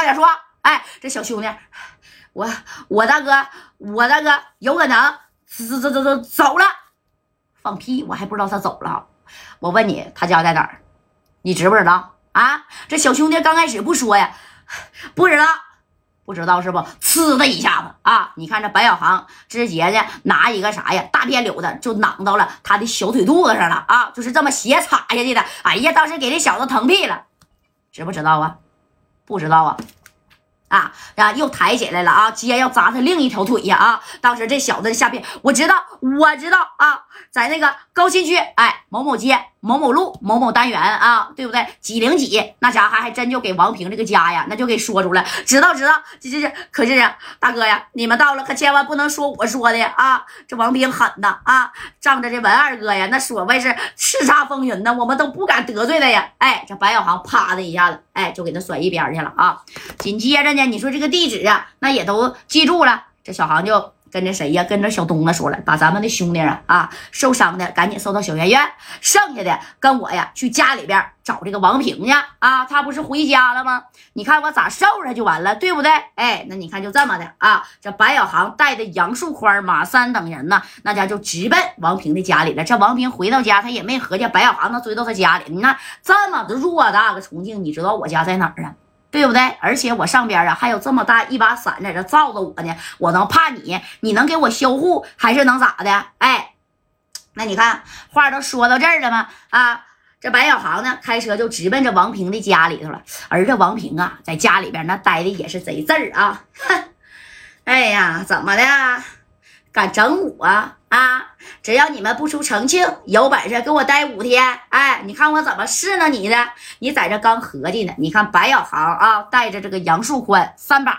快点说！哎，这小兄弟，我我大哥，我大哥有可能走走走走走了，放屁！我还不知道他走了。我问你，他家在哪儿？你知不知道啊？这小兄弟刚开始不说呀，不知道。不知道是不？呲的一下子啊！你看这白小航直接呢，拿一个啥呀，大片柳子就攮到了他的小腿肚子上了啊！就是这么斜插下去的。哎呀，当时给这小子疼屁了，知不知道啊？不知道啊？啊啊！又抬起来了啊！接要砸他另一条腿呀啊！当时这小子下边，我知道，我知道啊，在那个高新区，哎，某某街。某某路某某单元啊，对不对？几零几那家伙还真就给王平这个家呀，那就给说出来。知道知道，这这这可是大哥呀，你们到了可千万不能说我说的啊！这王平狠呐啊，仗着这文二哥呀，那所谓是叱咤风云呢，我们都不敢得罪他呀。哎，这白小航啪的一下子，哎，就给他甩一边去了啊。紧接着呢，你说这个地址啊，那也都记住了。这小航就。跟着谁呀？跟着小东子说了，把咱们的兄弟啊啊受伤的赶紧送到小院院，剩下的跟我呀去家里边找这个王平去啊。他不是回家了吗？你看我咋收拾他就完了，对不对？哎，那你看就这么的啊。这白小航带着杨树宽、马三等人呢，那家就直奔王平的家里了。这王平回到家，他也没合计白小航能追到他家里。你看这么的偌大个重庆，你知道我家在哪儿啊？对不对？而且我上边啊还有这么大一把伞在这罩着我呢，我能怕你？你能给我销户还是能咋的？哎，那你看话都说到这儿了吗？啊，这白小航呢开车就直奔这王平的家里头了。而这王平啊在家里边那待的也是贼字儿啊，哼，哎呀，怎么的？敢整我啊！只要你们不出重庆，有本事给我待五天！哎，你看我怎么试呢你的？你在这刚合计呢？你看白小航啊，带着这个杨树宽、三宝，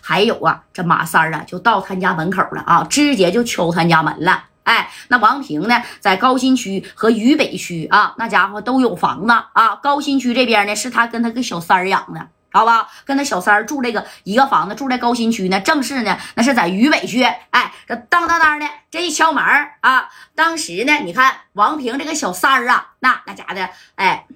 还有啊这马三啊，就到他家门口了啊，直接就敲他家门了。哎，那王平呢，在高新区和渝北区啊，那家伙都有房子啊。高新区这边呢，是他跟他个小三儿养的。好吧，跟那小三儿住这个一个房子，住在高新区呢。正式呢，那是在渝北区。哎，这当当当的，这一敲门啊，当时呢，你看王平这个小三儿啊，那那家的，哎。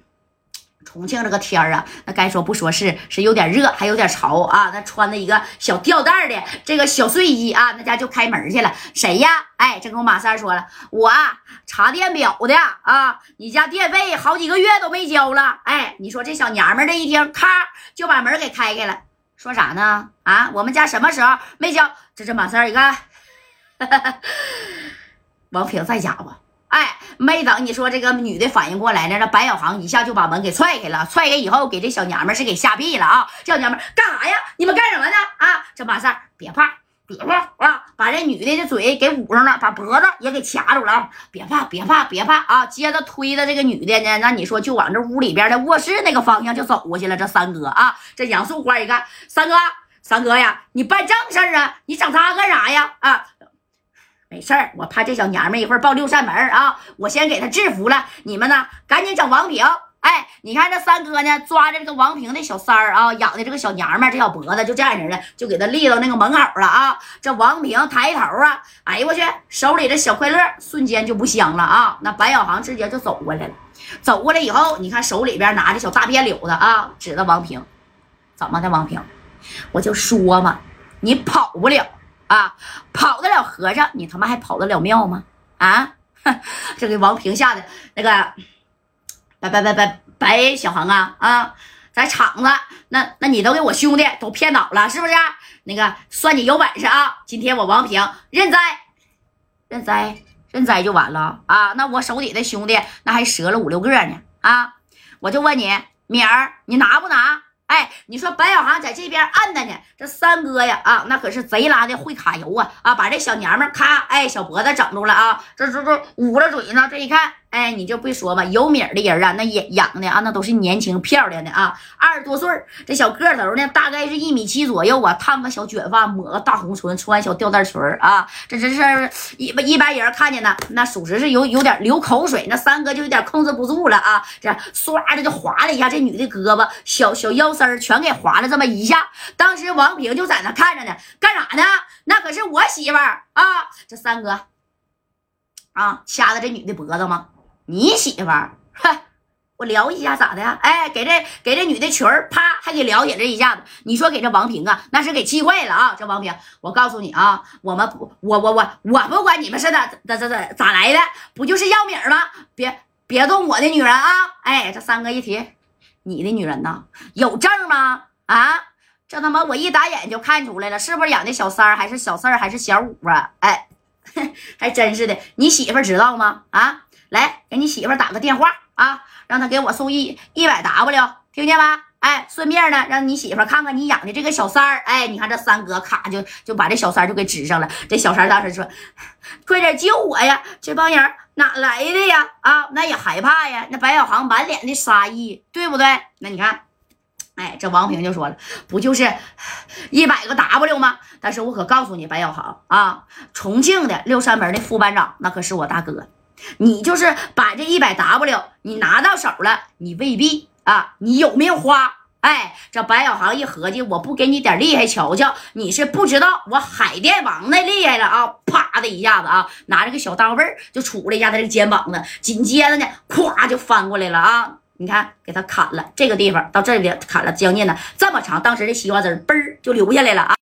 重庆这个天儿啊，那该说不说是是有点热，还有点潮啊。那穿的一个小吊带的这个小睡衣啊，那家就开门去了。谁呀？哎，这跟我马三说了，我查电表的啊。你家电费好几个月都没交了。哎，你说这小娘们这一听，咔就把门给开开了。说啥呢？啊，我们家什么时候没交？这这马三一看，王平在家不？哎，没等你说这个女的反应过来呢，这白小航一下就把门给踹开了。踹开以后，给这小娘们是给吓毙了啊！这小娘们干啥呀？你们干什么呢？啊！这马三别怕，别怕啊！把这女的的嘴给捂上了，把脖子也给卡住了。别怕，别怕，别怕啊！接着推着这个女的呢，那你说就往这屋里边的卧室那个方向就走过去了。这三哥啊，这杨树花一看，三哥，三哥呀，你办正事啊？你整他干啥呀？啊！没事儿，我怕这小娘们一会儿报六扇门啊！我先给她制服了。你们呢，赶紧整王平。哎，你看这三哥呢，抓着这个王平的小三儿啊，养的这个小娘们，这小脖子就这样式的，就给他立到那个门口了啊。这王平抬头啊，哎呦我去，手里这小快乐瞬间就不香了啊。那白小航直接就走过来了，走过来以后，你看手里边拿着小大辫柳子啊，指着王平，怎么的，王平？我就说嘛，你跑不了。啊，跑得了和尚，你他妈还跑得了庙吗？啊，这给王平吓的那个，拜拜拜拜拜小航啊啊，在厂子那那你都给我兄弟都骗倒了是不是？那个算你有本事啊！今天我王平认栽，认栽，认栽就完了啊！那我手底的兄弟那还折了五六个呢啊！我就问你，米儿，你拿不拿？哎，你说白小航在这边按着呢，这三哥呀啊，那可是贼拉的会卡油啊啊，把这小娘们咔，哎，小脖子整住了啊，这这这捂着嘴呢，这一看。哎，你就不说吧，有米的人啊，那也养的啊，那都是年轻漂亮的啊，二十多岁这小个头呢，大概是一米七左右啊，烫个小卷发，抹个大红唇，穿小吊带裙啊，这真是一一般人看见呢，那属实是有有点流口水，那三哥就有点控制不住了啊，这唰的就划了一下这女的胳膊，小小腰丝全给划了这么一下，当时王平就在那看着呢，干啥呢？那可是我媳妇儿啊，这三哥啊，掐的这女的脖子吗？你媳妇儿，哼，我聊一下咋的呀？哎，给这给这女的群儿啪还给了解了一下子。你说给这王平啊，那是给气坏了啊！这王平，我告诉你啊，我们不，我我我我不管你们是咋咋咋咋咋来的，不就是要米吗？别别动我的女人啊！哎，这三哥一提你的女人呐，有证吗？啊，这他妈我一打眼就看出来了，是不是养的小三儿，还是小四儿，还是小五啊？哎，还真是的，你媳妇儿知道吗？啊，来给你媳妇打个电话啊！让他给我送一一百 W，听见吗？哎，顺便呢，让你媳妇看看你养的这个小三儿。哎，你看这三哥咔就就把这小三就给支上了。这小三儿当时说：“快点救我呀！这帮人哪来的呀？啊，那也害怕呀。”那白小航满脸的杀意，对不对？那你看，哎，这王平就说了：“不就是一百个 W 吗？但是我可告诉你，白小航啊，重庆的六扇门的副班长，那可是我大哥。”你就是把这一百 W 你拿到手了，你未必啊，你有没有花？哎，这白小航一合计，我不给你点厉害瞧瞧，你是不知道我海淀王那厉害了啊！啪的一下子啊，拿着个小刀背就杵了一下他这肩膀子，紧接着呢，咵就翻过来了啊！你看，给他砍了这个地方，到这里砍了将近呢这么长，当时这西瓜汁嘣就流下来了啊！